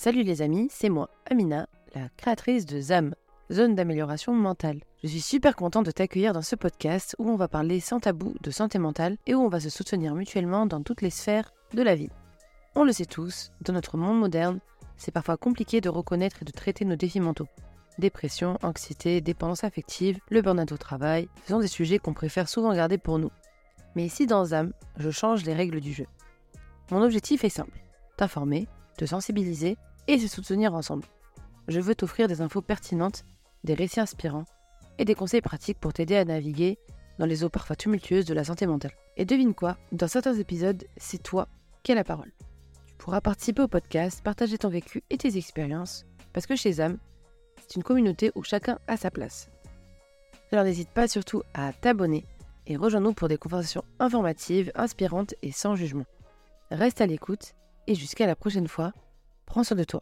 Salut les amis, c'est moi, Amina, la créatrice de ZAM, Zone d'amélioration mentale. Je suis super contente de t'accueillir dans ce podcast où on va parler sans tabou de santé mentale et où on va se soutenir mutuellement dans toutes les sphères de la vie. On le sait tous, dans notre monde moderne, c'est parfois compliqué de reconnaître et de traiter nos défis mentaux. Dépression, anxiété, dépendance affective, le burn-out au travail, ce sont des sujets qu'on préfère souvent garder pour nous. Mais ici dans ZAM, je change les règles du jeu. Mon objectif est simple, t'informer, te sensibiliser et se soutenir ensemble. Je veux t'offrir des infos pertinentes, des récits inspirants et des conseils pratiques pour t'aider à naviguer dans les eaux parfois tumultueuses de la santé mentale. Et devine quoi, dans certains épisodes, c'est toi qui as la parole. Tu pourras participer au podcast, partager ton vécu et tes expériences, parce que chez ZAM, c'est une communauté où chacun a sa place. Alors n'hésite pas surtout à t'abonner et rejoins-nous pour des conversations informatives, inspirantes et sans jugement. Reste à l'écoute et jusqu'à la prochaine fois, prends soin de toi.